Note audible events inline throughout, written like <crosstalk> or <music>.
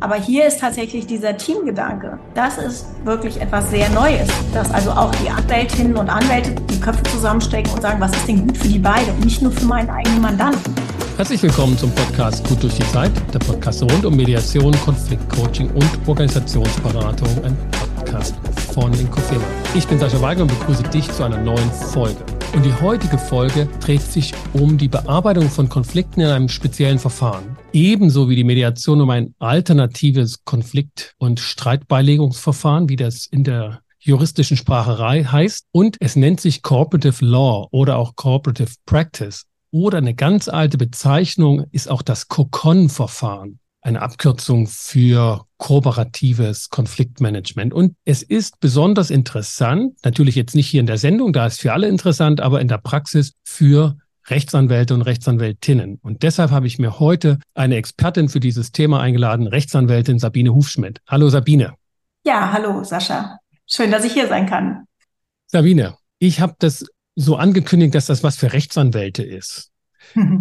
Aber hier ist tatsächlich dieser Teamgedanke. Das ist wirklich etwas sehr Neues, dass also auch die Anwältinnen und Anwälte die Köpfe zusammenstecken und sagen, was ist denn gut für die beiden und nicht nur für meinen eigenen Mandanten. Herzlich willkommen zum Podcast Gut durch die Zeit, der Podcast rund um Mediation, Konfliktcoaching und Organisationsberatung, ein Podcast von Inkofema. Ich bin Sascha Weigel und begrüße dich zu einer neuen Folge. Und die heutige Folge dreht sich um die Bearbeitung von Konflikten in einem speziellen Verfahren. Ebenso wie die Mediation um ein alternatives Konflikt- und Streitbeilegungsverfahren, wie das in der juristischen Spracherei heißt. Und es nennt sich Cooperative Law oder auch Cooperative Practice. Oder eine ganz alte Bezeichnung ist auch das COCON-Verfahren eine Abkürzung für kooperatives Konfliktmanagement. Und es ist besonders interessant, natürlich jetzt nicht hier in der Sendung, da ist für alle interessant, aber in der Praxis für Rechtsanwälte und Rechtsanwältinnen. Und deshalb habe ich mir heute eine Expertin für dieses Thema eingeladen, Rechtsanwältin Sabine Hufschmidt. Hallo Sabine. Ja, hallo Sascha. Schön, dass ich hier sein kann. Sabine, ich habe das so angekündigt, dass das was für Rechtsanwälte ist.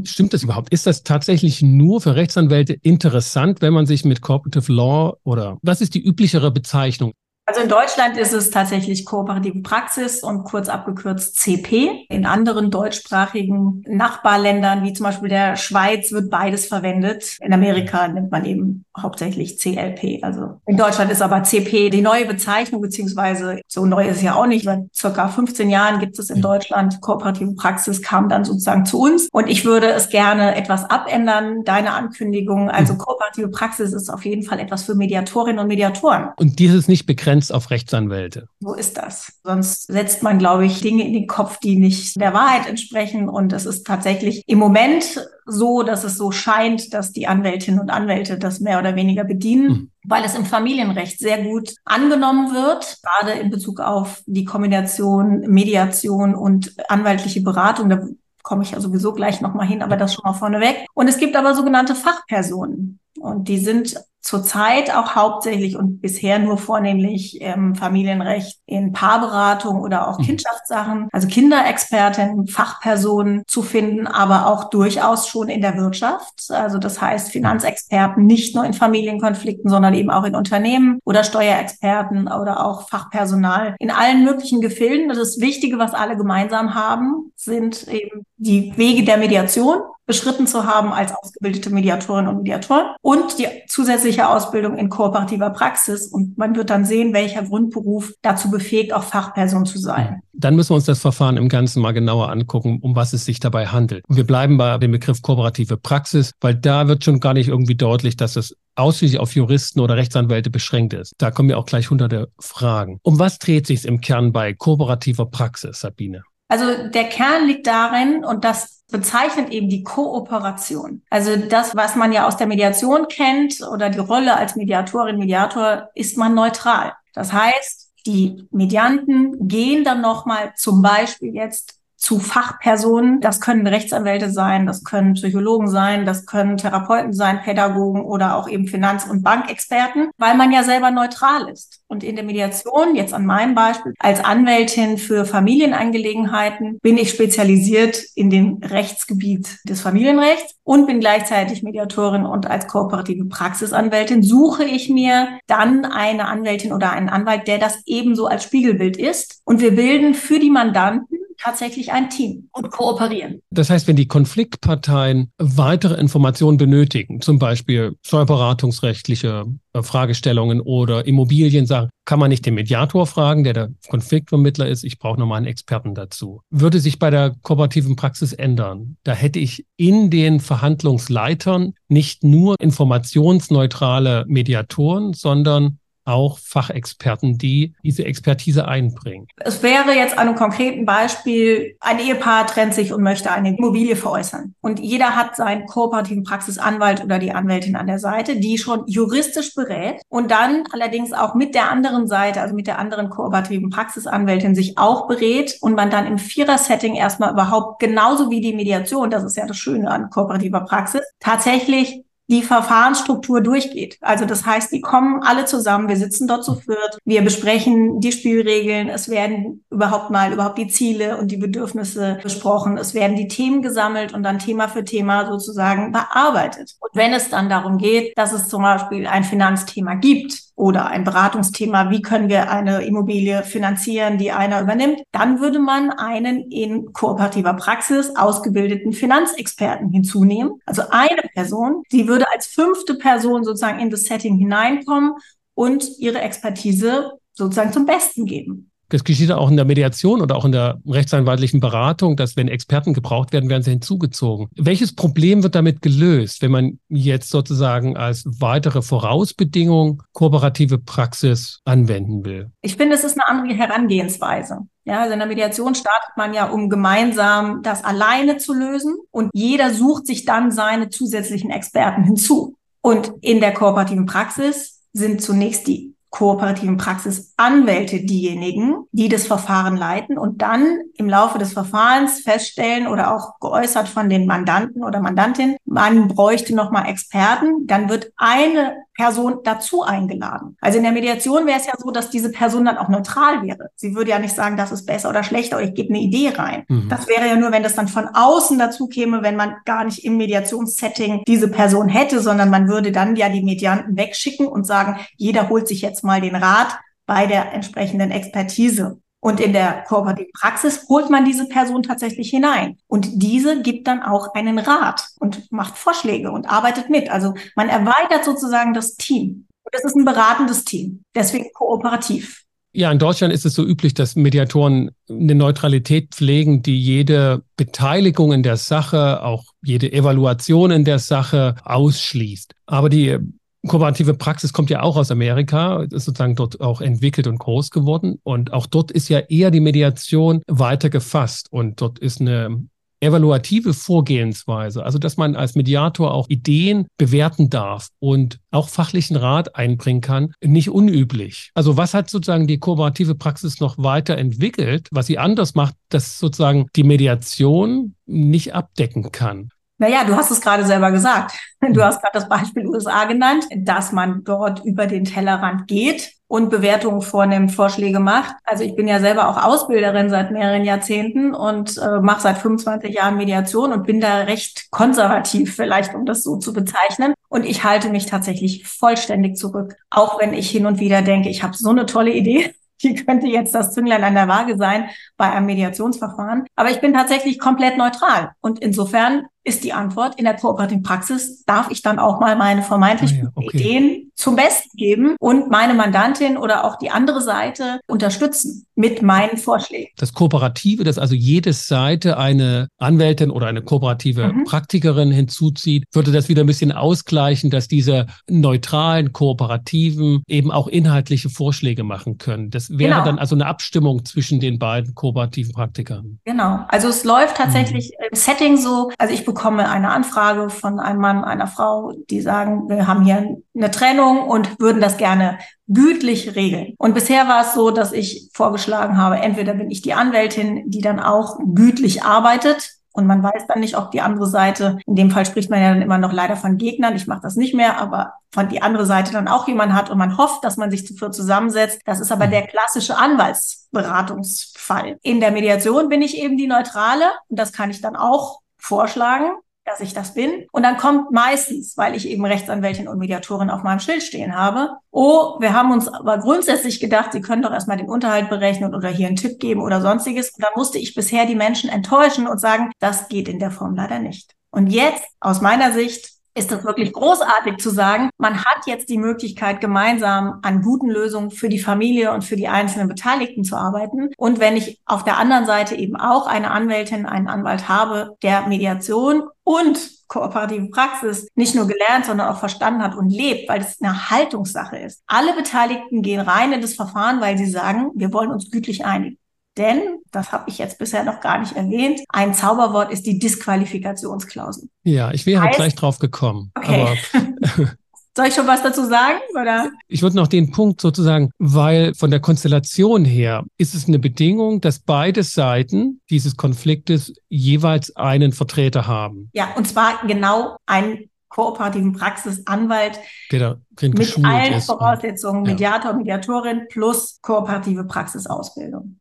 Stimmt das überhaupt? Ist das tatsächlich nur für Rechtsanwälte interessant, wenn man sich mit Corporative Law oder was ist die üblichere Bezeichnung? Also in Deutschland ist es tatsächlich kooperative Praxis und kurz abgekürzt CP. In anderen deutschsprachigen Nachbarländern, wie zum Beispiel der Schweiz, wird beides verwendet. In Amerika nimmt man eben hauptsächlich CLP. Also in Deutschland ist aber CP die neue Bezeichnung, beziehungsweise so neu ist es ja auch nicht. Seit circa 15 Jahren gibt es in Deutschland kooperative Praxis, kam dann sozusagen zu uns. Und ich würde es gerne etwas abändern, deine Ankündigung. Also mhm. kooperative Praxis ist auf jeden Fall etwas für Mediatorinnen und Mediatoren. Und dieses nicht begrenzt begrenzt auf Rechtsanwälte. So ist das. Sonst setzt man, glaube ich, Dinge in den Kopf, die nicht der Wahrheit entsprechen. Und es ist tatsächlich im Moment so, dass es so scheint, dass die Anwältinnen und Anwälte das mehr oder weniger bedienen. Mhm weil es im Familienrecht sehr gut angenommen wird, gerade in Bezug auf die Kombination Mediation und anwaltliche Beratung. Da komme ich ja sowieso gleich nochmal hin, aber das schon mal vorneweg. Und es gibt aber sogenannte Fachpersonen. Und die sind zurzeit auch hauptsächlich und bisher nur vornehmlich im Familienrecht in Paarberatung oder auch mhm. Kindschaftssachen, also Kinderexpertinnen, Fachpersonen zu finden, aber auch durchaus schon in der Wirtschaft. Also das heißt Finanzexperten nicht nur in Familienkonflikten, sondern eben auch in Unternehmen oder Steuerexperten oder auch Fachpersonal in allen möglichen Gefilden. Das Wichtige, was alle gemeinsam haben, sind eben die Wege der Mediation beschritten zu haben als ausgebildete Mediatorin und Mediatoren und die zusätzliche Ausbildung in kooperativer Praxis. Und man wird dann sehen, welcher Grundberuf dazu befähigt, auch Fachperson zu sein. Dann müssen wir uns das Verfahren im Ganzen mal genauer angucken, um was es sich dabei handelt. Und wir bleiben bei dem Begriff kooperative Praxis, weil da wird schon gar nicht irgendwie deutlich, dass es ausschließlich auf Juristen oder Rechtsanwälte beschränkt ist. Da kommen ja auch gleich hunderte Fragen. Um was dreht sich es im Kern bei kooperativer Praxis, Sabine? Also der Kern liegt darin, und das bezeichnet eben die Kooperation. Also das, was man ja aus der Mediation kennt oder die Rolle als Mediatorin, Mediator, ist man neutral. Das heißt, die Medianten gehen dann nochmal zum Beispiel jetzt zu Fachpersonen. Das können Rechtsanwälte sein, das können Psychologen sein, das können Therapeuten sein, Pädagogen oder auch eben Finanz- und Bankexperten, weil man ja selber neutral ist. Und in der Mediation, jetzt an meinem Beispiel, als Anwältin für Familienangelegenheiten bin ich spezialisiert in dem Rechtsgebiet des Familienrechts und bin gleichzeitig Mediatorin und als kooperative Praxisanwältin suche ich mir dann eine Anwältin oder einen Anwalt, der das ebenso als Spiegelbild ist. Und wir bilden für die Mandanten tatsächlich ein Team und kooperieren. Das heißt, wenn die Konfliktparteien weitere Informationen benötigen, zum Beispiel steuerberatungsrechtliche äh, Fragestellungen oder Immobiliensachen, kann man nicht den Mediator fragen, der der Konfliktvermittler ist. Ich brauche nochmal einen Experten dazu. Würde sich bei der kooperativen Praxis ändern. Da hätte ich in den Verhandlungsleitern nicht nur informationsneutrale Mediatoren, sondern auch Fachexperten, die diese Expertise einbringen. Es wäre jetzt an einem konkreten Beispiel, ein Ehepaar trennt sich und möchte eine Immobilie veräußern. Und jeder hat seinen kooperativen Praxisanwalt oder die Anwältin an der Seite, die schon juristisch berät und dann allerdings auch mit der anderen Seite, also mit der anderen kooperativen Praxisanwältin sich auch berät und man dann im Vierer-Setting erstmal überhaupt genauso wie die Mediation, das ist ja das Schöne an kooperativer Praxis, tatsächlich die Verfahrensstruktur durchgeht. Also das heißt, die kommen alle zusammen, wir sitzen dort zu viert, wir besprechen die Spielregeln, es werden überhaupt mal überhaupt die Ziele und die Bedürfnisse besprochen, es werden die Themen gesammelt und dann Thema für Thema sozusagen bearbeitet. Und wenn es dann darum geht, dass es zum Beispiel ein Finanzthema gibt, oder ein Beratungsthema, wie können wir eine Immobilie finanzieren, die einer übernimmt, dann würde man einen in kooperativer Praxis ausgebildeten Finanzexperten hinzunehmen. Also eine Person, die würde als fünfte Person sozusagen in das Setting hineinkommen und ihre Expertise sozusagen zum Besten geben. Das geschieht auch in der Mediation oder auch in der rechtsanwaltlichen Beratung, dass wenn Experten gebraucht werden, werden sie hinzugezogen. Welches Problem wird damit gelöst, wenn man jetzt sozusagen als weitere Vorausbedingung kooperative Praxis anwenden will? Ich finde, es ist eine andere Herangehensweise. Ja, also in der Mediation startet man ja, um gemeinsam das alleine zu lösen und jeder sucht sich dann seine zusätzlichen Experten hinzu. Und in der kooperativen Praxis sind zunächst die kooperativen Praxis Anwälte diejenigen, die das Verfahren leiten und dann im Laufe des Verfahrens feststellen oder auch geäußert von den Mandanten oder Mandantin, man bräuchte nochmal Experten, dann wird eine Person dazu eingeladen. Also in der Mediation wäre es ja so, dass diese Person dann auch neutral wäre. Sie würde ja nicht sagen, das ist besser oder schlechter, oder ich gebe eine Idee rein. Mhm. Das wäre ja nur, wenn das dann von außen dazu käme, wenn man gar nicht im Mediationssetting diese Person hätte, sondern man würde dann ja die Medianten wegschicken und sagen, jeder holt sich jetzt mal den Rat bei der entsprechenden Expertise. Und in der kooperativen Praxis holt man diese Person tatsächlich hinein. Und diese gibt dann auch einen Rat und macht Vorschläge und arbeitet mit. Also man erweitert sozusagen das Team. Und es ist ein beratendes Team. Deswegen kooperativ. Ja, in Deutschland ist es so üblich, dass Mediatoren eine Neutralität pflegen, die jede Beteiligung in der Sache, auch jede Evaluation in der Sache ausschließt. Aber die kooperative Praxis kommt ja auch aus Amerika, ist sozusagen dort auch entwickelt und groß geworden. Und auch dort ist ja eher die Mediation weiter gefasst. Und dort ist eine evaluative Vorgehensweise, also dass man als Mediator auch Ideen bewerten darf und auch fachlichen Rat einbringen kann, nicht unüblich. Also was hat sozusagen die kooperative Praxis noch weiterentwickelt, was sie anders macht, dass sozusagen die Mediation nicht abdecken kann? Naja, du hast es gerade selber gesagt. <laughs> Du hast gerade das Beispiel USA genannt, dass man dort über den Tellerrand geht und Bewertungen vornimmt, Vorschläge macht. Also ich bin ja selber auch Ausbilderin seit mehreren Jahrzehnten und äh, mache seit 25 Jahren Mediation und bin da recht konservativ, vielleicht um das so zu bezeichnen. Und ich halte mich tatsächlich vollständig zurück, auch wenn ich hin und wieder denke, ich habe so eine tolle Idee <laughs> die könnte jetzt das Zünglein an der Waage sein bei einem Mediationsverfahren. Aber ich bin tatsächlich komplett neutral. Und insofern ist die Antwort, in der kooperativen Praxis darf ich dann auch mal meine vermeintlichen oh ja, okay. Ideen zum Besten geben und meine Mandantin oder auch die andere Seite unterstützen mit meinen Vorschlägen. Das Kooperative, dass also jede Seite eine Anwältin oder eine kooperative mhm. Praktikerin hinzuzieht, würde das wieder ein bisschen ausgleichen, dass diese neutralen Kooperativen eben auch inhaltliche Vorschläge machen können. Das wäre genau. dann also eine Abstimmung zwischen den beiden kooperativen Praktikern. Genau. Also es läuft tatsächlich mhm. im Setting so, also ich bekomme eine Anfrage von einem Mann, einer Frau, die sagen, wir haben hier eine Trennung und würden das gerne gütlich regeln. Und bisher war es so, dass ich vorgeschlagen habe, entweder bin ich die Anwältin, die dann auch gütlich arbeitet, und man weiß dann nicht, ob die andere Seite, in dem Fall spricht man ja dann immer noch leider von Gegnern, ich mache das nicht mehr, aber von die andere Seite dann auch jemand hat und man hofft, dass man sich dafür zusammensetzt. Das ist aber mhm. der klassische Anwaltsberatungsfall. In der Mediation bin ich eben die Neutrale und das kann ich dann auch vorschlagen, dass ich das bin. Und dann kommt meistens, weil ich eben Rechtsanwältin und Mediatorin auf meinem Schild stehen habe, oh, wir haben uns aber grundsätzlich gedacht, Sie können doch erstmal den Unterhalt berechnen oder hier einen Tipp geben oder sonstiges. Und dann musste ich bisher die Menschen enttäuschen und sagen, das geht in der Form leider nicht. Und jetzt, aus meiner Sicht, ist es wirklich großartig zu sagen, man hat jetzt die Möglichkeit, gemeinsam an guten Lösungen für die Familie und für die einzelnen Beteiligten zu arbeiten. Und wenn ich auf der anderen Seite eben auch eine Anwältin, einen Anwalt habe, der Mediation und kooperative Praxis nicht nur gelernt, sondern auch verstanden hat und lebt, weil es eine Haltungssache ist. Alle Beteiligten gehen rein in das Verfahren, weil sie sagen, wir wollen uns gütlich einigen. Denn, das habe ich jetzt bisher noch gar nicht erwähnt, ein Zauberwort ist die Disqualifikationsklausel. Ja, ich wäre heißt, gleich drauf gekommen. Okay. Aber <laughs> Soll ich schon was dazu sagen? Oder? Ich würde noch den Punkt sozusagen, weil von der Konstellation her ist es eine Bedingung, dass beide Seiten dieses Konfliktes jeweils einen Vertreter haben. Ja, und zwar genau einen kooperativen Praxis Anwalt mit allen ist. Voraussetzungen. Mediator, Mediatorin plus kooperative Praxisausbildung.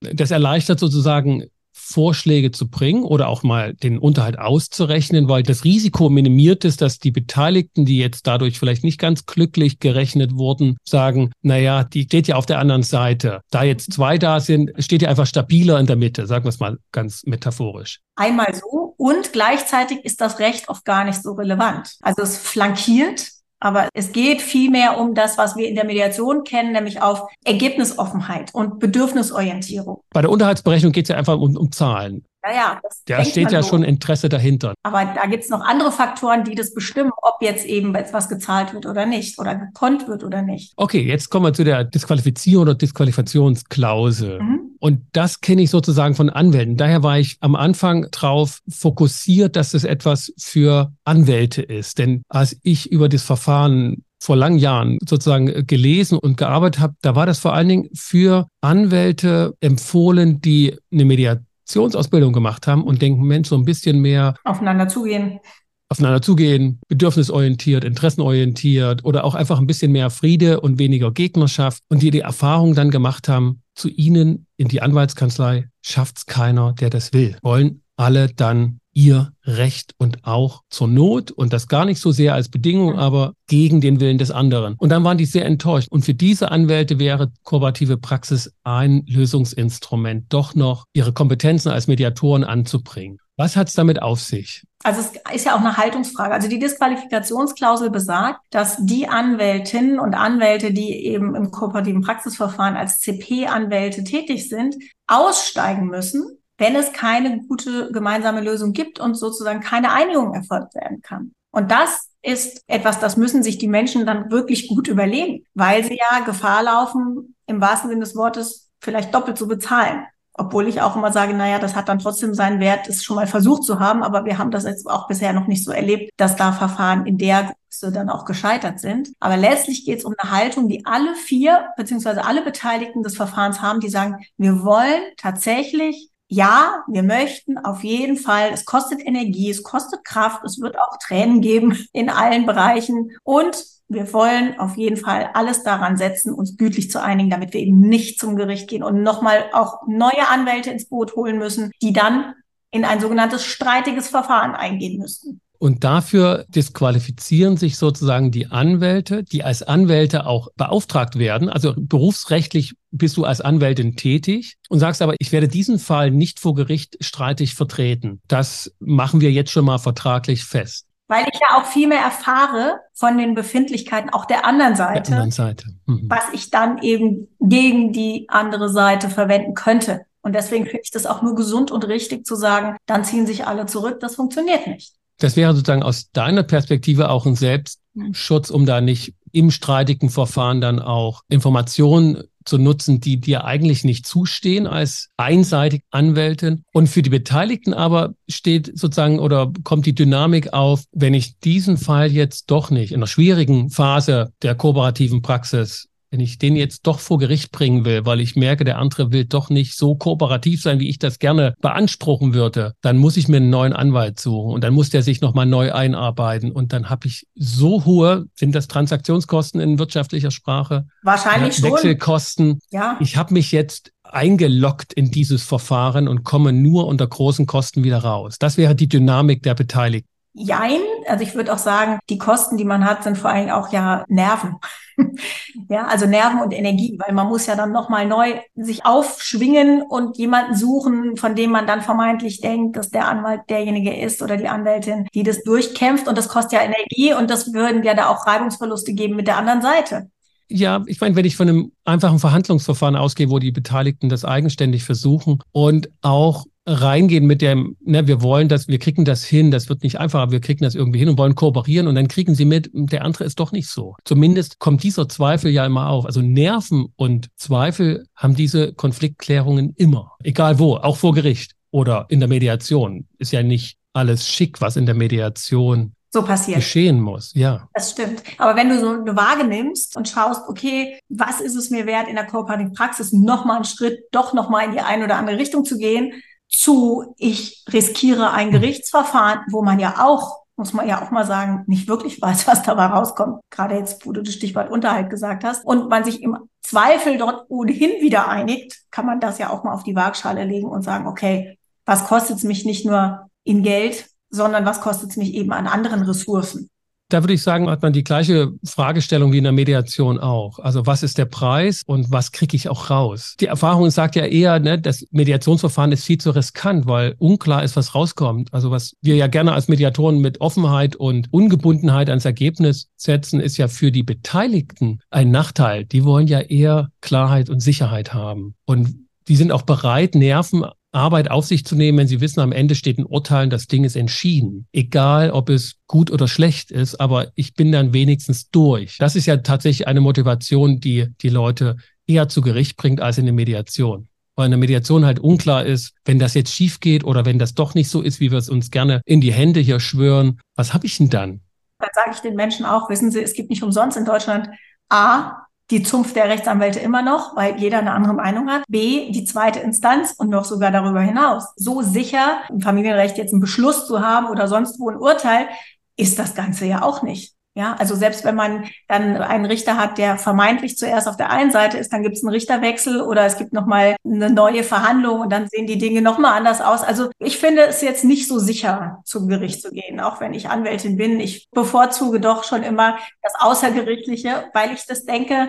Das erleichtert sozusagen Vorschläge zu bringen oder auch mal den Unterhalt auszurechnen, weil das Risiko minimiert ist, dass die Beteiligten, die jetzt dadurch vielleicht nicht ganz glücklich gerechnet wurden, sagen, naja, die steht ja auf der anderen Seite. Da jetzt zwei da sind, steht ja einfach stabiler in der Mitte, sagen wir es mal ganz metaphorisch. Einmal so und gleichzeitig ist das Recht oft gar nicht so relevant. Also es flankiert aber es geht vielmehr um das, was wir in der Mediation kennen, nämlich auf Ergebnisoffenheit und Bedürfnisorientierung. Bei der Unterhaltsberechnung geht es ja einfach um, um Zahlen. Naja, Da steht ja so. schon Interesse dahinter. Aber da gibt es noch andere Faktoren, die das bestimmen, ob jetzt eben etwas gezahlt wird oder nicht oder gekonnt wird oder nicht. Okay, jetzt kommen wir zu der Disqualifizierung oder Disqualifikationsklausel. Mhm. Und das kenne ich sozusagen von Anwälten. Daher war ich am Anfang drauf fokussiert, dass es etwas für Anwälte ist. Denn als ich über das Verfahren vor langen Jahren sozusagen gelesen und gearbeitet habe, da war das vor allen Dingen für Anwälte empfohlen, die eine Mediation Kommunikationsausbildung gemacht haben und denken, Mensch, so ein bisschen mehr aufeinander zugehen. Aufeinander zugehen, bedürfnisorientiert, interessenorientiert oder auch einfach ein bisschen mehr Friede und weniger Gegnerschaft und die die Erfahrung dann gemacht haben, zu ihnen in die Anwaltskanzlei schafft's keiner, der das will. Wollen alle dann ihr Recht und auch zur Not und das gar nicht so sehr als Bedingung, aber gegen den Willen des anderen. Und dann waren die sehr enttäuscht. Und für diese Anwälte wäre kooperative Praxis ein Lösungsinstrument, doch noch ihre Kompetenzen als Mediatoren anzubringen. Was hat es damit auf sich? Also es ist ja auch eine Haltungsfrage. Also die Disqualifikationsklausel besagt, dass die Anwältinnen und Anwälte, die eben im kooperativen Praxisverfahren als CP-Anwälte tätig sind, aussteigen müssen, wenn es keine gute gemeinsame Lösung gibt und sozusagen keine Einigung erfolgt werden kann. Und das ist etwas, das müssen sich die Menschen dann wirklich gut überlegen, weil sie ja Gefahr laufen, im wahrsten Sinne des Wortes vielleicht doppelt zu bezahlen. Obwohl ich auch immer sage, naja, das hat dann trotzdem seinen Wert, es schon mal versucht zu haben, aber wir haben das jetzt auch bisher noch nicht so erlebt, dass da Verfahren in der Größe dann auch gescheitert sind. Aber letztlich geht es um eine Haltung, die alle vier beziehungsweise alle Beteiligten des Verfahrens haben, die sagen, wir wollen tatsächlich ja, wir möchten auf jeden Fall, es kostet Energie, es kostet Kraft, es wird auch Tränen geben in allen Bereichen und wir wollen auf jeden Fall alles daran setzen, uns gütlich zu einigen, damit wir eben nicht zum Gericht gehen und nochmal auch neue Anwälte ins Boot holen müssen, die dann in ein sogenanntes streitiges Verfahren eingehen müssten. Und dafür disqualifizieren sich sozusagen die Anwälte, die als Anwälte auch beauftragt werden. Also berufsrechtlich bist du als Anwältin tätig und sagst aber, ich werde diesen Fall nicht vor Gericht streitig vertreten. Das machen wir jetzt schon mal vertraglich fest. Weil ich ja auch viel mehr erfahre von den Befindlichkeiten auch der anderen Seite, der anderen Seite. Mhm. was ich dann eben gegen die andere Seite verwenden könnte. Und deswegen finde ich das auch nur gesund und richtig zu sagen, dann ziehen sich alle zurück. Das funktioniert nicht. Das wäre sozusagen aus deiner Perspektive auch ein Selbstschutz, um da nicht im streitigen Verfahren dann auch Informationen zu nutzen, die dir eigentlich nicht zustehen als einseitig Anwältin. Und für die Beteiligten aber steht sozusagen oder kommt die Dynamik auf, wenn ich diesen Fall jetzt doch nicht in einer schwierigen Phase der kooperativen Praxis wenn ich den jetzt doch vor Gericht bringen will, weil ich merke, der andere will doch nicht so kooperativ sein, wie ich das gerne beanspruchen würde, dann muss ich mir einen neuen Anwalt suchen und dann muss der sich nochmal neu einarbeiten und dann habe ich so hohe, sind das Transaktionskosten in wirtschaftlicher Sprache? Wahrscheinlich ja, Wechselkosten. Ja. Ich habe mich jetzt eingeloggt in dieses Verfahren und komme nur unter großen Kosten wieder raus. Das wäre die Dynamik der Beteiligten. Jein, also ich würde auch sagen, die Kosten, die man hat, sind vor allem auch ja Nerven. <laughs> ja, also Nerven und Energie, weil man muss ja dann nochmal neu sich aufschwingen und jemanden suchen, von dem man dann vermeintlich denkt, dass der Anwalt derjenige ist oder die Anwältin, die das durchkämpft und das kostet ja Energie und das würden ja da auch Reibungsverluste geben mit der anderen Seite. Ja, ich meine, wenn ich von einem einfachen Verhandlungsverfahren ausgehe, wo die Beteiligten das eigenständig versuchen und auch reingehen mit dem, ne, wir wollen das, wir kriegen das hin, das wird nicht einfach, aber wir kriegen das irgendwie hin und wollen kooperieren und dann kriegen sie mit, der andere ist doch nicht so. Zumindest kommt dieser Zweifel ja immer auf. Also Nerven und Zweifel haben diese Konfliktklärungen immer, egal wo, auch vor Gericht oder in der Mediation. Ist ja nicht alles schick, was in der Mediation so passiert. Geschehen muss, ja. Das stimmt. Aber wenn du so eine Waage nimmst und schaust, okay, was ist es mir wert, in der kooperativen Praxis nochmal einen Schritt, doch nochmal in die eine oder andere Richtung zu gehen, zu, ich riskiere ein hm. Gerichtsverfahren, wo man ja auch muss man ja auch mal sagen, nicht wirklich <laughs> weiß, was dabei rauskommt. Gerade jetzt, wo du das Stichwort Unterhalt gesagt hast. Und man sich im Zweifel dort ohnehin wieder einigt, kann man das ja auch mal auf die Waagschale legen und sagen, okay, was kostet es mich nicht nur in Geld, sondern was kostet es mich eben an anderen Ressourcen? Da würde ich sagen, hat man die gleiche Fragestellung wie in der Mediation auch. Also was ist der Preis und was kriege ich auch raus? Die Erfahrung sagt ja eher, ne, das Mediationsverfahren ist viel zu riskant, weil unklar ist, was rauskommt. Also was wir ja gerne als Mediatoren mit Offenheit und Ungebundenheit ans Ergebnis setzen, ist ja für die Beteiligten ein Nachteil. Die wollen ja eher Klarheit und Sicherheit haben. Und die sind auch bereit, Nerven Arbeit auf sich zu nehmen, wenn sie wissen, am Ende steht ein Urteil, das Ding ist entschieden. Egal, ob es gut oder schlecht ist, aber ich bin dann wenigstens durch. Das ist ja tatsächlich eine Motivation, die die Leute eher zu Gericht bringt als in der Mediation. Weil in der Mediation halt unklar ist, wenn das jetzt schief geht oder wenn das doch nicht so ist, wie wir es uns gerne in die Hände hier schwören, was habe ich denn dann? Dann sage ich den Menschen auch, wissen Sie, es gibt nicht umsonst in Deutschland A, die Zunft der Rechtsanwälte immer noch, weil jeder eine andere Meinung hat. B, die zweite Instanz und noch sogar darüber hinaus. So sicher im Familienrecht jetzt einen Beschluss zu haben oder sonst wo ein Urteil, ist das Ganze ja auch nicht. Ja, also selbst wenn man dann einen Richter hat, der vermeintlich zuerst auf der einen Seite ist, dann gibt es einen Richterwechsel oder es gibt nochmal eine neue Verhandlung und dann sehen die Dinge nochmal anders aus. Also ich finde es jetzt nicht so sicher, zum Gericht zu gehen, auch wenn ich Anwältin bin. Ich bevorzuge doch schon immer das Außergerichtliche, weil ich das denke,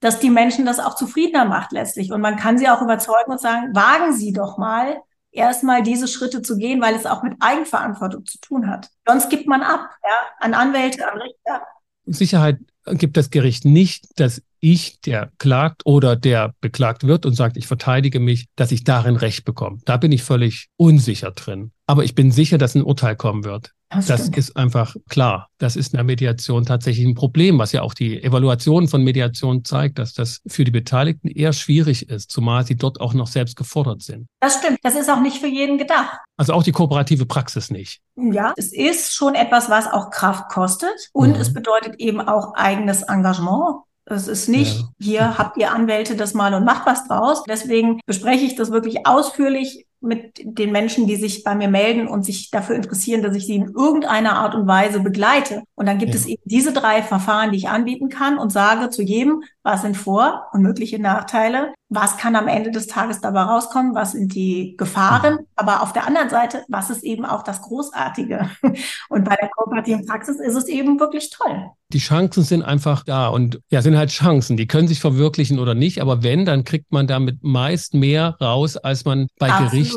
dass die Menschen das auch zufriedener macht letztlich. Und man kann sie auch überzeugen und sagen, wagen Sie doch mal, erstmal diese Schritte zu gehen, weil es auch mit Eigenverantwortung zu tun hat. Sonst gibt man ab, ja, an Anwälte, an Richter. Sicherheit gibt das Gericht nicht, dass ich, der klagt oder der beklagt wird und sagt, ich verteidige mich, dass ich darin Recht bekomme. Da bin ich völlig unsicher drin. Aber ich bin sicher, dass ein Urteil kommen wird. Das, das ist einfach klar. Das ist in der Mediation tatsächlich ein Problem, was ja auch die Evaluation von Mediation zeigt, dass das für die Beteiligten eher schwierig ist, zumal sie dort auch noch selbst gefordert sind. Das stimmt. Das ist auch nicht für jeden gedacht. Also auch die kooperative Praxis nicht. Ja, es ist schon etwas, was auch Kraft kostet und mhm. es bedeutet eben auch eigenes Engagement. Es ist nicht, ja. hier habt ihr Anwälte das mal und macht was draus. Deswegen bespreche ich das wirklich ausführlich mit den Menschen, die sich bei mir melden und sich dafür interessieren, dass ich sie in irgendeiner Art und Weise begleite. Und dann gibt ja. es eben diese drei Verfahren, die ich anbieten kann und sage zu jedem, was sind Vor- und mögliche Nachteile, was kann am Ende des Tages dabei rauskommen, was sind die Gefahren, mhm. aber auf der anderen Seite, was ist eben auch das Großartige. <laughs> Und bei der kooperativen Praxis ist es eben wirklich toll. Die Chancen sind einfach da und ja, sind halt Chancen. Die können sich verwirklichen oder nicht, aber wenn, dann kriegt man damit meist mehr raus, als man bei Absolut. Gericht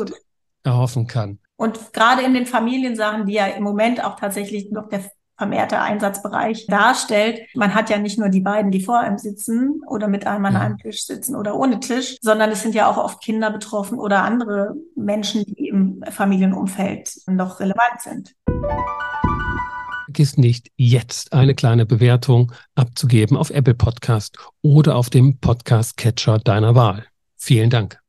erhoffen kann. Und gerade in den Familiensachen, die ja im Moment auch tatsächlich noch der vermehrter Einsatzbereich darstellt. Man hat ja nicht nur die beiden, die vor einem sitzen oder mit einem an einem Tisch sitzen oder ohne Tisch, sondern es sind ja auch oft Kinder betroffen oder andere Menschen, die im Familienumfeld noch relevant sind. Vergiss nicht, jetzt eine kleine Bewertung abzugeben auf Apple Podcast oder auf dem Podcast-Catcher deiner Wahl. Vielen Dank.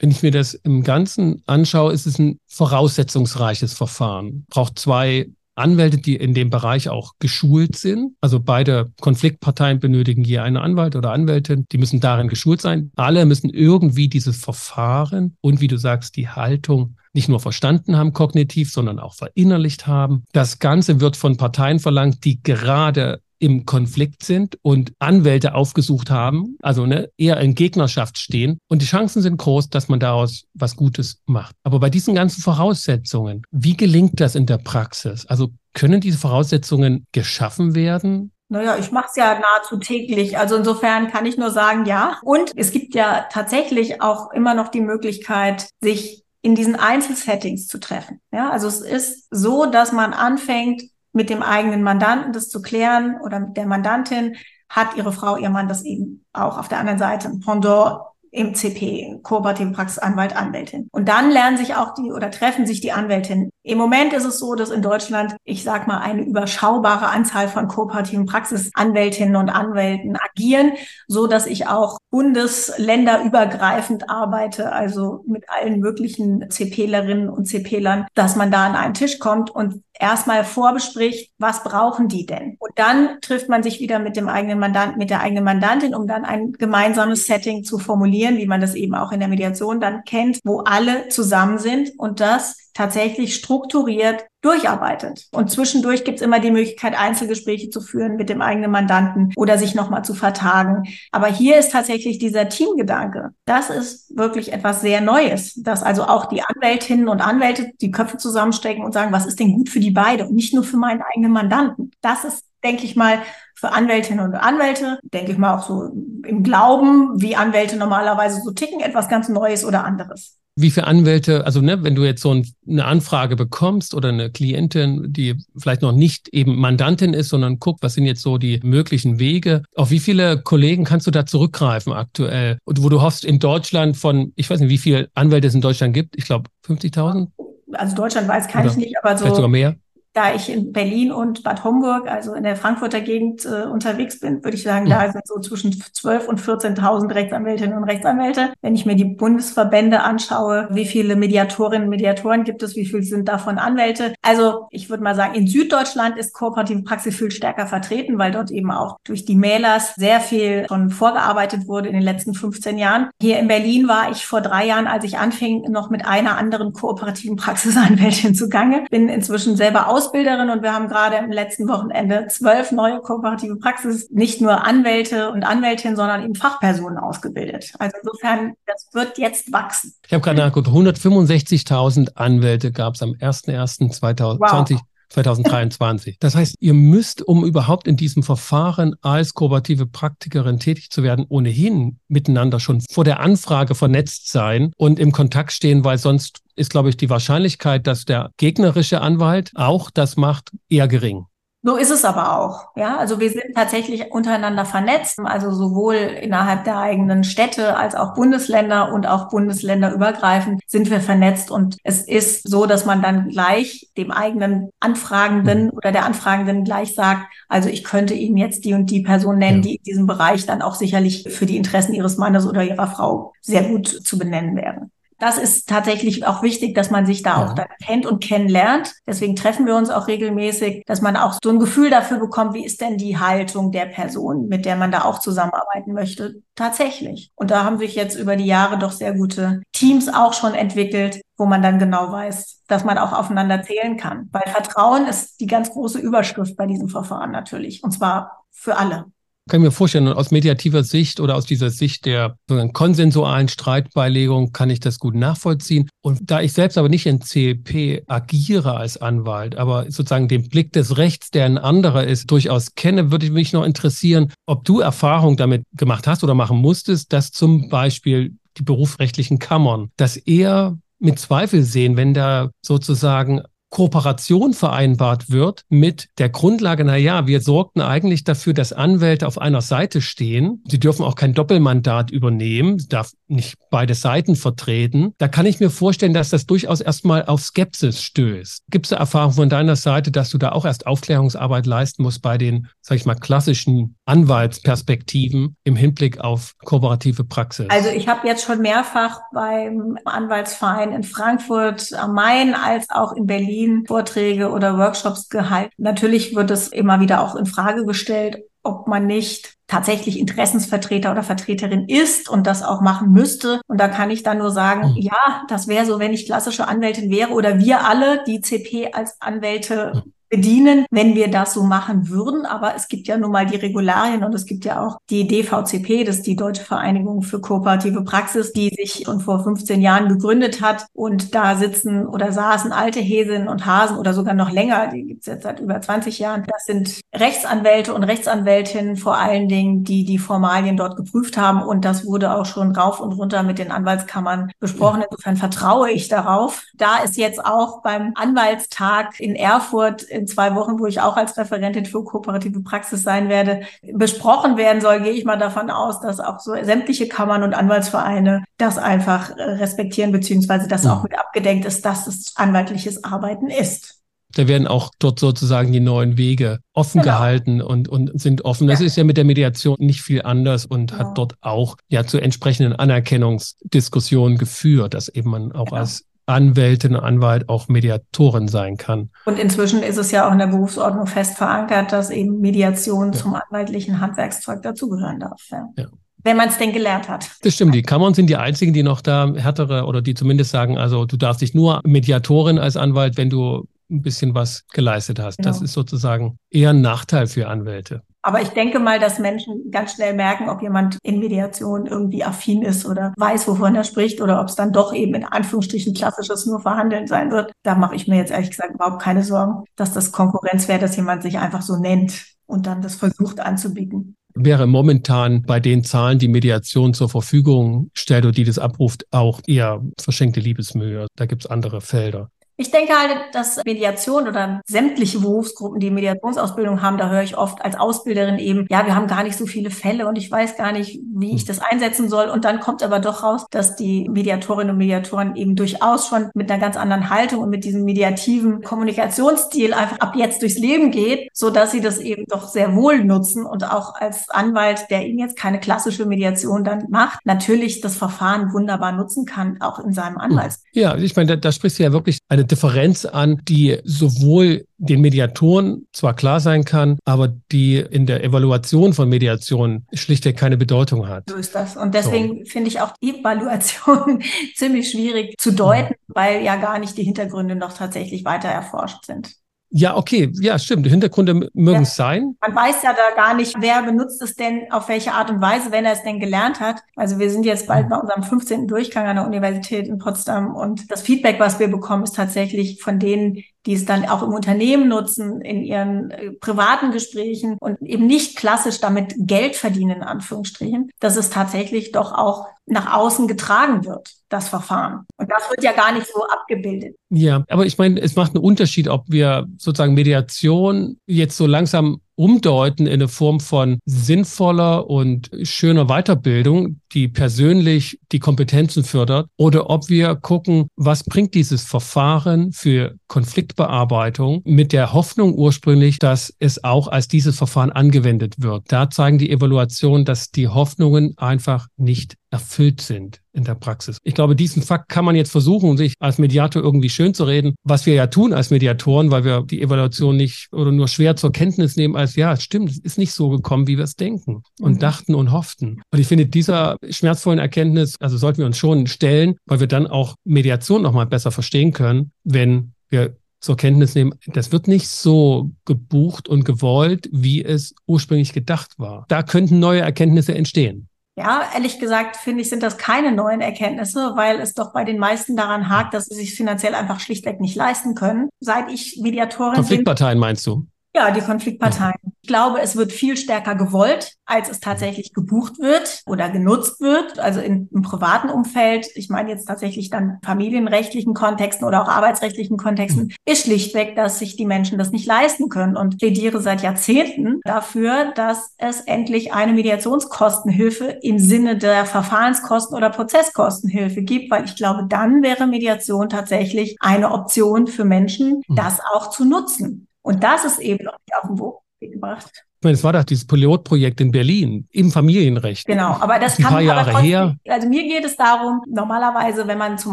Wenn ich mir das im Ganzen anschaue, ist es ein voraussetzungsreiches Verfahren. Braucht zwei Anwälte, die in dem Bereich auch geschult sind. Also beide Konfliktparteien benötigen je eine Anwalt oder Anwältin. Die müssen darin geschult sein. Alle müssen irgendwie dieses Verfahren und wie du sagst, die Haltung nicht nur verstanden haben kognitiv, sondern auch verinnerlicht haben. Das Ganze wird von Parteien verlangt, die gerade im Konflikt sind und Anwälte aufgesucht haben, also ne, eher in Gegnerschaft stehen. Und die Chancen sind groß, dass man daraus was Gutes macht. Aber bei diesen ganzen Voraussetzungen, wie gelingt das in der Praxis? Also können diese Voraussetzungen geschaffen werden? Naja, ich mache es ja nahezu täglich. Also insofern kann ich nur sagen, ja. Und es gibt ja tatsächlich auch immer noch die Möglichkeit, sich in diesen Einzelsettings zu treffen. Ja, also es ist so, dass man anfängt, mit dem eigenen Mandanten das zu klären oder mit der Mandantin, hat ihre Frau, ihr Mann das eben auch auf der anderen Seite ein Pendant im CP, kooperativen Praxisanwalt, Anwältin. Und dann lernen sich auch die oder treffen sich die Anwältinnen. Im Moment ist es so, dass in Deutschland, ich sag mal, eine überschaubare Anzahl von kooperativen Praxisanwältinnen und Anwälten agieren, so dass ich auch bundesländerübergreifend arbeite, also mit allen möglichen CPlerinnen und CPlern, dass man da an einen Tisch kommt und erstmal vorbespricht, was brauchen die denn? Und dann trifft man sich wieder mit dem eigenen Mandant, mit der eigenen Mandantin, um dann ein gemeinsames Setting zu formulieren, wie man das eben auch in der Mediation dann kennt, wo alle zusammen sind und das tatsächlich strukturiert durcharbeitet. Und zwischendurch gibt es immer die Möglichkeit, Einzelgespräche zu führen mit dem eigenen Mandanten oder sich nochmal zu vertagen. Aber hier ist tatsächlich dieser Teamgedanke. Das ist wirklich etwas sehr Neues, dass also auch die Anwältinnen und Anwälte die Köpfe zusammenstecken und sagen, was ist denn gut für die beide und nicht nur für meinen eigenen Mandanten. Das ist denke ich mal, für Anwältinnen und Anwälte, denke ich mal auch so im Glauben, wie Anwälte normalerweise so ticken, etwas ganz Neues oder anderes wie viele Anwälte, also ne, wenn du jetzt so ein, eine Anfrage bekommst oder eine Klientin, die vielleicht noch nicht eben Mandantin ist, sondern guckt, was sind jetzt so die möglichen Wege, auf wie viele Kollegen kannst du da zurückgreifen aktuell? Und wo du hoffst, in Deutschland von, ich weiß nicht, wie viele Anwälte es in Deutschland gibt, ich glaube 50.000? Also Deutschland weiß kann oder ich nicht, aber so. Vielleicht sogar mehr da ich in Berlin und Bad Homburg, also in der Frankfurter Gegend äh, unterwegs bin, würde ich sagen, mhm. da sind so zwischen 12.000 und 14.000 Rechtsanwältinnen und Rechtsanwälte. Wenn ich mir die Bundesverbände anschaue, wie viele Mediatorinnen und Mediatoren gibt es, wie viele sind davon Anwälte? Also ich würde mal sagen, in Süddeutschland ist kooperative Praxis viel stärker vertreten, weil dort eben auch durch die Mailers sehr viel schon vorgearbeitet wurde in den letzten 15 Jahren. Hier in Berlin war ich vor drei Jahren, als ich anfing, noch mit einer anderen kooperativen Praxisanwältin <laughs> zugange. Bin inzwischen selber aus Ausbilderin und wir haben gerade im letzten Wochenende zwölf neue kooperative Praxis, nicht nur Anwälte und Anwältinnen, sondern eben Fachpersonen ausgebildet. Also insofern, das wird jetzt wachsen. Ich habe gerade nachgeguckt, 165.000 Anwälte gab es am 01.01.2020. Wow. 2023. Das heißt, ihr müsst, um überhaupt in diesem Verfahren als kooperative Praktikerin tätig zu werden, ohnehin miteinander schon vor der Anfrage vernetzt sein und im Kontakt stehen, weil sonst ist, glaube ich, die Wahrscheinlichkeit, dass der gegnerische Anwalt auch das macht, eher gering. So ist es aber auch. Ja, also wir sind tatsächlich untereinander vernetzt, also sowohl innerhalb der eigenen Städte als auch Bundesländer und auch bundesländerübergreifend sind wir vernetzt. Und es ist so, dass man dann gleich dem eigenen Anfragenden mhm. oder der Anfragenden gleich sagt, also ich könnte Ihnen jetzt die und die Person nennen, ja. die in diesem Bereich dann auch sicherlich für die Interessen Ihres Mannes oder Ihrer Frau sehr gut zu benennen wären das ist tatsächlich auch wichtig, dass man sich da ja. auch dann kennt und kennenlernt. Deswegen treffen wir uns auch regelmäßig, dass man auch so ein Gefühl dafür bekommt, wie ist denn die Haltung der Person, mit der man da auch zusammenarbeiten möchte. Tatsächlich. Und da haben sich jetzt über die Jahre doch sehr gute Teams auch schon entwickelt, wo man dann genau weiß, dass man auch aufeinander zählen kann. Weil Vertrauen ist die ganz große Überschrift bei diesem Verfahren natürlich. Und zwar für alle kann ich mir vorstellen, aus mediativer Sicht oder aus dieser Sicht der konsensualen Streitbeilegung kann ich das gut nachvollziehen. Und da ich selbst aber nicht in CEP agiere als Anwalt, aber sozusagen den Blick des Rechts, der ein anderer ist, durchaus kenne, würde mich noch interessieren, ob du Erfahrung damit gemacht hast oder machen musstest, dass zum Beispiel die berufsrechtlichen Kammern das eher mit Zweifel sehen, wenn da sozusagen Kooperation vereinbart wird mit der Grundlage, na ja, wir sorgten eigentlich dafür, dass Anwälte auf einer Seite stehen. Sie dürfen auch kein Doppelmandat übernehmen, darf nicht beide Seiten vertreten. Da kann ich mir vorstellen, dass das durchaus erstmal auf Skepsis stößt. Gibt es Erfahrung von deiner Seite, dass du da auch erst Aufklärungsarbeit leisten musst bei den, sag ich mal, klassischen Anwaltsperspektiven im Hinblick auf kooperative Praxis? Also ich habe jetzt schon mehrfach beim Anwaltsverein in Frankfurt am Main als auch in Berlin Berlin Vorträge oder Workshops gehalten. Natürlich wird es immer wieder auch in Frage gestellt, ob man nicht tatsächlich Interessensvertreter oder Vertreterin ist und das auch machen müsste. Und da kann ich dann nur sagen, mhm. ja, das wäre so, wenn ich klassische Anwältin wäre oder wir alle, die CP als Anwälte mhm bedienen, wenn wir das so machen würden. Aber es gibt ja nun mal die Regularien und es gibt ja auch die DVCP, das ist die Deutsche Vereinigung für kooperative Praxis, die sich schon vor 15 Jahren gegründet hat. Und da sitzen oder saßen alte Häsinnen und Hasen oder sogar noch länger, die gibt es jetzt seit über 20 Jahren. Das sind Rechtsanwälte und Rechtsanwältinnen vor allen Dingen, die die Formalien dort geprüft haben. Und das wurde auch schon rauf und runter mit den Anwaltskammern besprochen. Insofern vertraue ich darauf. Da ist jetzt auch beim Anwaltstag in Erfurt in zwei Wochen, wo ich auch als Referentin für kooperative Praxis sein werde, besprochen werden soll, gehe ich mal davon aus, dass auch so sämtliche Kammern und Anwaltsvereine das einfach äh, respektieren, beziehungsweise das ja. auch mit abgedenkt ist, dass es anwaltliches Arbeiten ist. Da werden auch dort sozusagen die neuen Wege offen genau. gehalten und, und sind offen. Das ja. ist ja mit der Mediation nicht viel anders und genau. hat dort auch ja zu entsprechenden Anerkennungsdiskussionen geführt, dass eben man auch genau. als Anwältin Anwalt auch Mediatorin sein kann. Und inzwischen ist es ja auch in der Berufsordnung fest verankert, dass eben Mediation ja. zum anwaltlichen Handwerkszeug dazugehören darf. Ja. ja. Wenn man es denn gelernt hat. Das stimmt. Die Kammern sind die einzigen, die noch da härtere oder die zumindest sagen, also du darfst dich nur Mediatorin als Anwalt, wenn du ein bisschen was geleistet hast. Genau. Das ist sozusagen eher ein Nachteil für Anwälte. Aber ich denke mal, dass Menschen ganz schnell merken, ob jemand in Mediation irgendwie affin ist oder weiß, wovon er spricht oder ob es dann doch eben in Anführungsstrichen klassisches nur Verhandeln sein wird. Da mache ich mir jetzt ehrlich gesagt überhaupt keine Sorgen, dass das Konkurrenz wäre, dass jemand sich einfach so nennt und dann das versucht anzubieten wäre momentan bei den Zahlen, die Mediation zur Verfügung stellt oder die das abruft, auch eher verschenkte Liebesmühe. Da gibt es andere Felder. Ich denke halt, dass Mediation oder sämtliche Berufsgruppen, die Mediationsausbildung haben, da höre ich oft als Ausbilderin eben, ja, wir haben gar nicht so viele Fälle und ich weiß gar nicht, wie ich hm. das einsetzen soll. Und dann kommt aber doch raus, dass die Mediatorinnen und Mediatoren eben durchaus schon mit einer ganz anderen Haltung und mit diesem mediativen Kommunikationsstil einfach ab jetzt durchs Leben geht, so dass sie das eben doch sehr wohl nutzen und auch als Anwalt, der ihnen jetzt keine klassische Mediation dann macht, natürlich das Verfahren wunderbar nutzen kann, auch in seinem hm. Anwalts. Ja, ich meine, da, da sprichst du ja wirklich eine Differenz an, die sowohl den Mediatoren zwar klar sein kann, aber die in der Evaluation von Mediation schlichtweg keine Bedeutung hat. So ist das. Und deswegen so. finde ich auch die Evaluation <laughs> ziemlich schwierig zu deuten, mhm. weil ja gar nicht die Hintergründe noch tatsächlich weiter erforscht sind. Ja, okay, ja, stimmt. Hintergründe mögen es ja. sein. Man weiß ja da gar nicht, wer benutzt es denn, auf welche Art und Weise, wenn er es denn gelernt hat. Also wir sind jetzt bald mhm. bei unserem 15. Durchgang an der Universität in Potsdam und das Feedback, was wir bekommen, ist tatsächlich von denen, die es dann auch im Unternehmen nutzen, in ihren äh, privaten Gesprächen und eben nicht klassisch damit Geld verdienen, in Anführungsstrichen, dass es tatsächlich doch auch nach außen getragen wird, das Verfahren. Und das wird ja gar nicht so abgebildet. Ja, aber ich meine, es macht einen Unterschied, ob wir sozusagen Mediation jetzt so langsam umdeuten in eine Form von sinnvoller und schöner Weiterbildung, die persönlich die Kompetenzen fördert, oder ob wir gucken, was bringt dieses Verfahren für Konfliktbearbeitung mit der Hoffnung ursprünglich, dass es auch als dieses Verfahren angewendet wird. Da zeigen die Evaluationen, dass die Hoffnungen einfach nicht erfüllt sind in der Praxis. Ich glaube, diesen Fakt kann man jetzt versuchen, sich als Mediator irgendwie schön zu reden, was wir ja tun als Mediatoren, weil wir die Evaluation nicht oder nur schwer zur Kenntnis nehmen, als ja, stimmt, es ist nicht so gekommen, wie wir es denken und mhm. dachten und hofften. Und ich finde, dieser schmerzvollen Erkenntnis, also sollten wir uns schon stellen, weil wir dann auch Mediation nochmal besser verstehen können, wenn wir zur Kenntnis nehmen, das wird nicht so gebucht und gewollt, wie es ursprünglich gedacht war. Da könnten neue Erkenntnisse entstehen. Ja, ehrlich gesagt finde ich, sind das keine neuen Erkenntnisse, weil es doch bei den meisten daran hakt, dass sie sich finanziell einfach schlichtweg nicht leisten können. Seit ich Mediatorin Konfliktparteien bin, meinst du? Ja, die Konfliktparteien. Ich glaube, es wird viel stärker gewollt, als es tatsächlich gebucht wird oder genutzt wird. Also in, im privaten Umfeld, ich meine jetzt tatsächlich dann familienrechtlichen Kontexten oder auch arbeitsrechtlichen Kontexten, mhm. ist schlichtweg, dass sich die Menschen das nicht leisten können und plädiere seit Jahrzehnten dafür, dass es endlich eine Mediationskostenhilfe im Sinne der Verfahrenskosten oder Prozesskostenhilfe gibt, weil ich glaube, dann wäre Mediation tatsächlich eine Option für Menschen, mhm. das auch zu nutzen. Und das ist eben noch nicht auf den Weg gebracht. Ich meine, es war doch dieses Pilotprojekt in Berlin im Familienrecht. Genau, aber das ein kann ein paar Jahre trotzdem, her. Also mir geht es darum, normalerweise, wenn man zum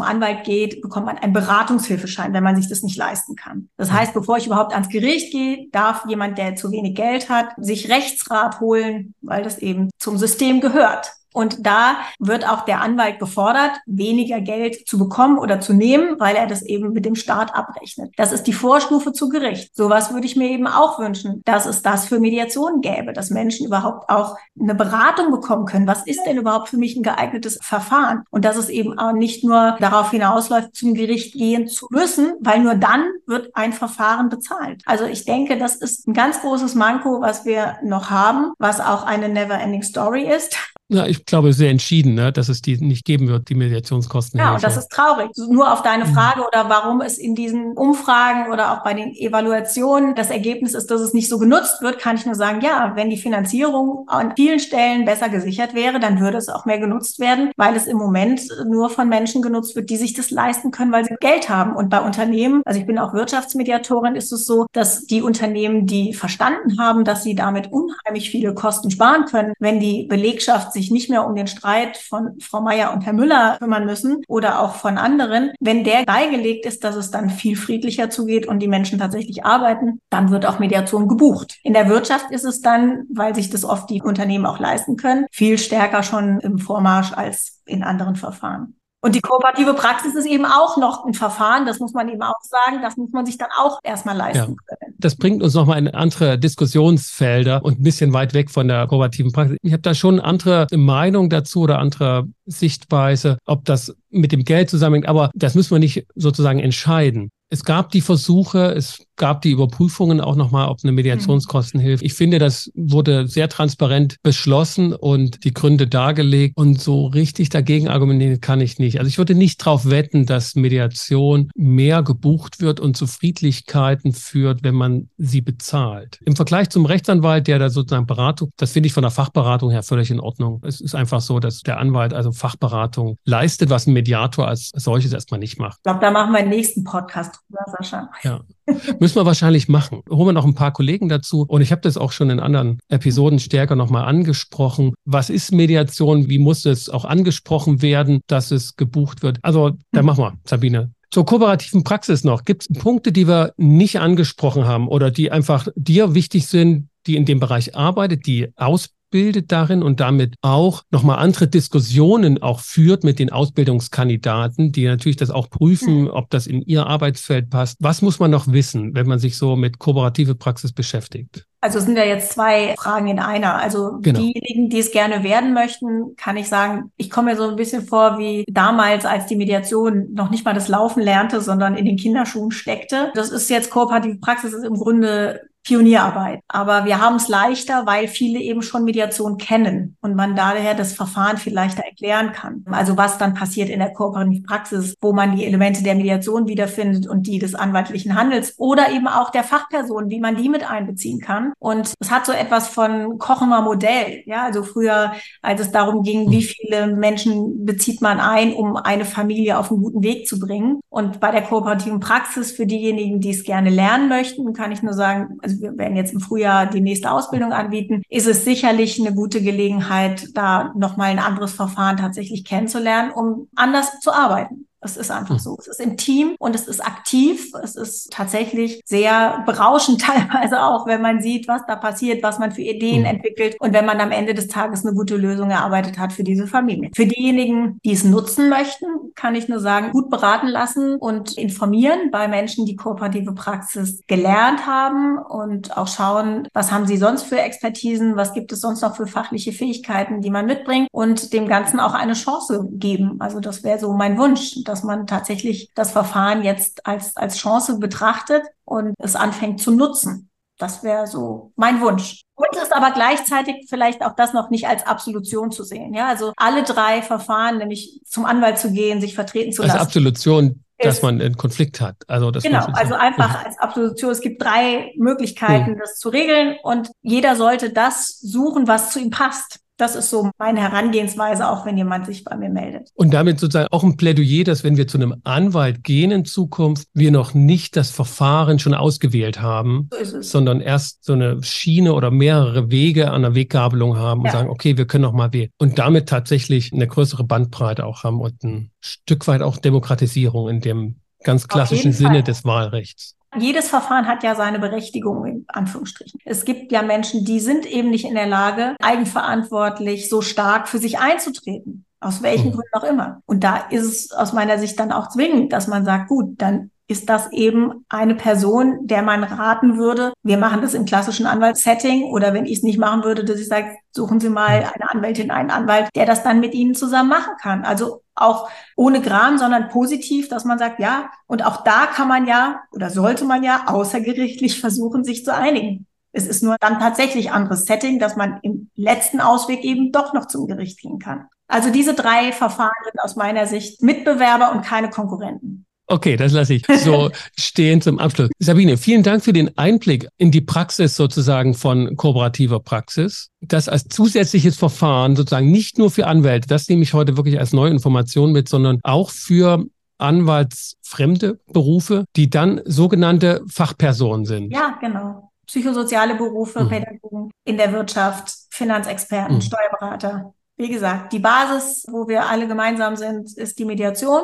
Anwalt geht, bekommt man einen Beratungshilfeschein, wenn man sich das nicht leisten kann. Das heißt, bevor ich überhaupt ans Gericht gehe, darf jemand, der zu wenig Geld hat, sich Rechtsrat holen, weil das eben zum System gehört. Und da wird auch der Anwalt gefordert, weniger Geld zu bekommen oder zu nehmen, weil er das eben mit dem Staat abrechnet. Das ist die Vorstufe zu Gericht. Sowas würde ich mir eben auch wünschen, dass es das für Mediation gäbe, dass Menschen überhaupt auch eine Beratung bekommen können. Was ist denn überhaupt für mich ein geeignetes Verfahren? Und dass es eben auch nicht nur darauf hinausläuft, zum Gericht gehen zu müssen, weil nur dann wird ein Verfahren bezahlt. Also ich denke, das ist ein ganz großes Manko, was wir noch haben, was auch eine never-ending Story ist. Ja, ich glaube sehr entschieden, ne, dass es die nicht geben wird, die Mediationskosten. Ja, und das ist traurig. Nur auf deine mhm. Frage oder warum es in diesen Umfragen oder auch bei den Evaluationen das Ergebnis ist, dass es nicht so genutzt wird, kann ich nur sagen, ja, wenn die Finanzierung an vielen Stellen besser gesichert wäre, dann würde es auch mehr genutzt werden, weil es im Moment nur von Menschen genutzt wird, die sich das leisten können, weil sie Geld haben. Und bei Unternehmen, also ich bin auch Wirtschaftsmediatorin, ist es so, dass die Unternehmen, die verstanden haben, dass sie damit unheimlich viele Kosten sparen können, wenn die Belegschaft sich nicht mehr um den Streit von Frau Meier und Herr Müller kümmern müssen oder auch von anderen, wenn der beigelegt ist, dass es dann viel friedlicher zugeht und die Menschen tatsächlich arbeiten, dann wird auch Mediation gebucht. In der Wirtschaft ist es dann, weil sich das oft die Unternehmen auch leisten können, viel stärker schon im Vormarsch als in anderen Verfahren. Und die kooperative Praxis ist eben auch noch ein Verfahren, das muss man eben auch sagen, das muss man sich dann auch erstmal leisten ja. können. Das bringt uns nochmal in andere Diskussionsfelder und ein bisschen weit weg von der kooperativen Praxis. Ich habe da schon andere Meinung dazu oder andere Sichtweise, ob das mit dem Geld zusammenhängt, aber das müssen wir nicht sozusagen entscheiden. Es gab die Versuche, es gab die Überprüfungen auch nochmal, ob eine Mediationskosten hilft. Ich finde, das wurde sehr transparent beschlossen und die Gründe dargelegt und so richtig dagegen argumentieren kann ich nicht. Also ich würde nicht darauf wetten, dass Mediation mehr gebucht wird und zu Friedlichkeiten führt, wenn man sie bezahlt. Im Vergleich zum Rechtsanwalt, der da sozusagen Beratung, das finde ich von der Fachberatung her völlig in Ordnung. Es ist einfach so, dass der Anwalt also Fachberatung leistet, was ein Mediator als solches erstmal nicht macht. Ich glaube, da machen wir einen nächsten Podcast drüber, Sascha. Ja. <laughs> Müssen wir wahrscheinlich machen. Holen wir noch ein paar Kollegen dazu. Und ich habe das auch schon in anderen Episoden stärker nochmal angesprochen. Was ist Mediation? Wie muss es auch angesprochen werden, dass es gebucht wird? Also, da machen wir, Sabine. Zur kooperativen Praxis noch. Gibt es Punkte, die wir nicht angesprochen haben oder die einfach dir wichtig sind, die in dem Bereich arbeitet, die aus bildet darin und damit auch nochmal andere Diskussionen auch führt mit den Ausbildungskandidaten, die natürlich das auch prüfen, ob das in ihr Arbeitsfeld passt. Was muss man noch wissen, wenn man sich so mit kooperative Praxis beschäftigt? Also sind ja jetzt zwei Fragen in einer. Also genau. diejenigen, die es gerne werden möchten, kann ich sagen, ich komme mir so ein bisschen vor wie damals, als die Mediation noch nicht mal das Laufen lernte, sondern in den Kinderschuhen steckte. Das ist jetzt kooperative Praxis, ist im Grunde Pionierarbeit. Aber wir haben es leichter, weil viele eben schon Mediation kennen und man daher das Verfahren viel leichter erklären kann. Also was dann passiert in der kooperativen Praxis, wo man die Elemente der Mediation wiederfindet und die des anwaltlichen Handels oder eben auch der Fachperson, wie man die mit einbeziehen kann. Und es hat so etwas von Kochener Modell. Ja, also früher, als es darum ging, wie viele Menschen bezieht man ein, um eine Familie auf einen guten Weg zu bringen. Und bei der kooperativen Praxis für diejenigen, die es gerne lernen möchten, kann ich nur sagen, also wir werden jetzt im Frühjahr die nächste Ausbildung anbieten, ist es sicherlich eine gute Gelegenheit, da nochmal ein anderes Verfahren tatsächlich kennenzulernen, um anders zu arbeiten. Es ist einfach hm. so. Es ist im Team und es ist aktiv. Es ist tatsächlich sehr berauschend <laughs> teilweise auch, wenn man sieht, was da passiert, was man für Ideen mhm. entwickelt und wenn man am Ende des Tages eine gute Lösung erarbeitet hat für diese Familie. Für diejenigen, die es nutzen möchten, kann ich nur sagen, gut beraten lassen und informieren bei Menschen, die kooperative Praxis gelernt haben und auch schauen, was haben sie sonst für Expertisen, was gibt es sonst noch für fachliche Fähigkeiten, die man mitbringt und dem Ganzen auch eine Chance geben. Also das wäre so mein Wunsch, dass man tatsächlich das Verfahren jetzt als, als Chance betrachtet und es anfängt zu nutzen. Das wäre so mein Wunsch. Und ist aber gleichzeitig vielleicht auch das noch nicht als Absolution zu sehen. Ja, also alle drei Verfahren, nämlich zum Anwalt zu gehen, sich vertreten zu als lassen. Als Absolution, dass man einen Konflikt hat. Also das genau, also einfach als Absolution. Es gibt drei Möglichkeiten, hm. das zu regeln und jeder sollte das suchen, was zu ihm passt. Das ist so meine Herangehensweise, auch wenn jemand sich bei mir meldet. Und damit sozusagen auch ein Plädoyer, dass wenn wir zu einem Anwalt gehen in Zukunft, wir noch nicht das Verfahren schon ausgewählt haben, so sondern erst so eine Schiene oder mehrere Wege an der Weggabelung haben und ja. sagen, okay, wir können noch mal wählen. Und damit tatsächlich eine größere Bandbreite auch haben und ein Stück weit auch Demokratisierung in dem ganz klassischen Sinne Fall. des Wahlrechts jedes Verfahren hat ja seine Berechtigung, in Anführungsstrichen. Es gibt ja Menschen, die sind eben nicht in der Lage, eigenverantwortlich so stark für sich einzutreten. Aus welchen mhm. Gründen auch immer. Und da ist es aus meiner Sicht dann auch zwingend, dass man sagt, gut, dann ist das eben eine Person, der man raten würde, wir machen das im klassischen Anwaltssetting oder wenn ich es nicht machen würde, dass ich sage, suchen Sie mal eine Anwältin, einen Anwalt, der das dann mit Ihnen zusammen machen kann. Also auch ohne Gram, sondern positiv, dass man sagt, ja, und auch da kann man ja oder sollte man ja außergerichtlich <laughs> versuchen, sich zu einigen. Es ist nur dann tatsächlich anderes Setting, dass man im letzten Ausweg eben doch noch zum Gericht gehen kann. Also diese drei Verfahren sind aus meiner Sicht Mitbewerber und keine Konkurrenten. Okay, das lasse ich so <laughs> stehen zum Abschluss. Sabine, vielen Dank für den Einblick in die Praxis sozusagen von kooperativer Praxis. Das als zusätzliches Verfahren sozusagen nicht nur für Anwälte, das nehme ich heute wirklich als neue Information mit, sondern auch für anwaltsfremde Berufe, die dann sogenannte Fachpersonen sind. Ja, genau. Psychosoziale Berufe, mhm. Pädagogen in der Wirtschaft, Finanzexperten, mhm. Steuerberater. wie gesagt, die Basis, wo wir alle gemeinsam sind, ist die Mediation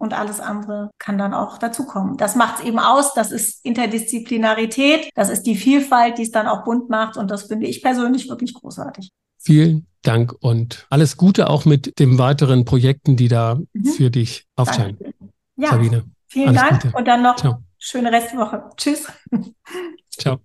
und alles andere kann dann auch dazukommen. Das macht es eben aus, das ist Interdisziplinarität, das ist die Vielfalt, die es dann auch bunt macht und das finde ich persönlich wirklich großartig. Vielen Dank und alles Gute auch mit den weiteren Projekten, die da mhm. für dich aufscheinen. Ja, Sabine. Vielen Dank Gute. und dann noch Ciao. schöne Restwoche. Tschüss. <laughs> Ciao.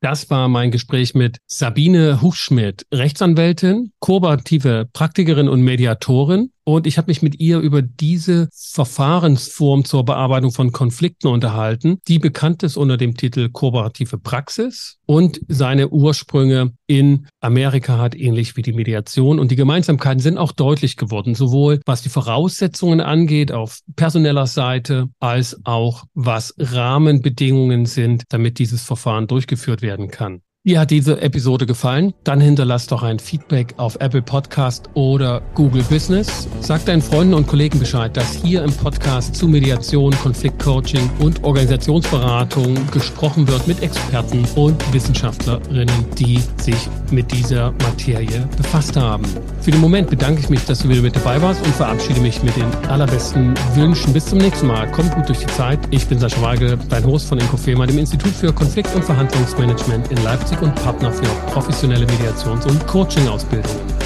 Das war mein Gespräch mit Sabine Huchschmidt, Rechtsanwältin, kooperative Praktikerin und Mediatorin. Und ich habe mich mit ihr über diese Verfahrensform zur Bearbeitung von Konflikten unterhalten, die bekannt ist unter dem Titel Kooperative Praxis und seine Ursprünge in Amerika hat, ähnlich wie die Mediation. Und die Gemeinsamkeiten sind auch deutlich geworden, sowohl was die Voraussetzungen angeht auf personeller Seite, als auch was Rahmenbedingungen sind, damit dieses Verfahren durchgeführt werden kann. Dir hat diese Episode gefallen? Dann hinterlass doch ein Feedback auf Apple Podcast oder Google Business. Sag deinen Freunden und Kollegen Bescheid, dass hier im Podcast zu Mediation, Konfliktcoaching und Organisationsberatung gesprochen wird mit Experten und Wissenschaftlerinnen, die sich mit dieser Materie befasst haben. Für den Moment bedanke ich mich, dass du wieder mit dabei warst und verabschiede mich mit den allerbesten Wünschen. Bis zum nächsten Mal. Komm gut durch die Zeit. Ich bin Sascha Weigel, dein Host von Inkofema, dem Institut für Konflikt- und Verhandlungsmanagement in Leipzig und Partner für professionelle Mediations- und Coaching-Ausbildungen.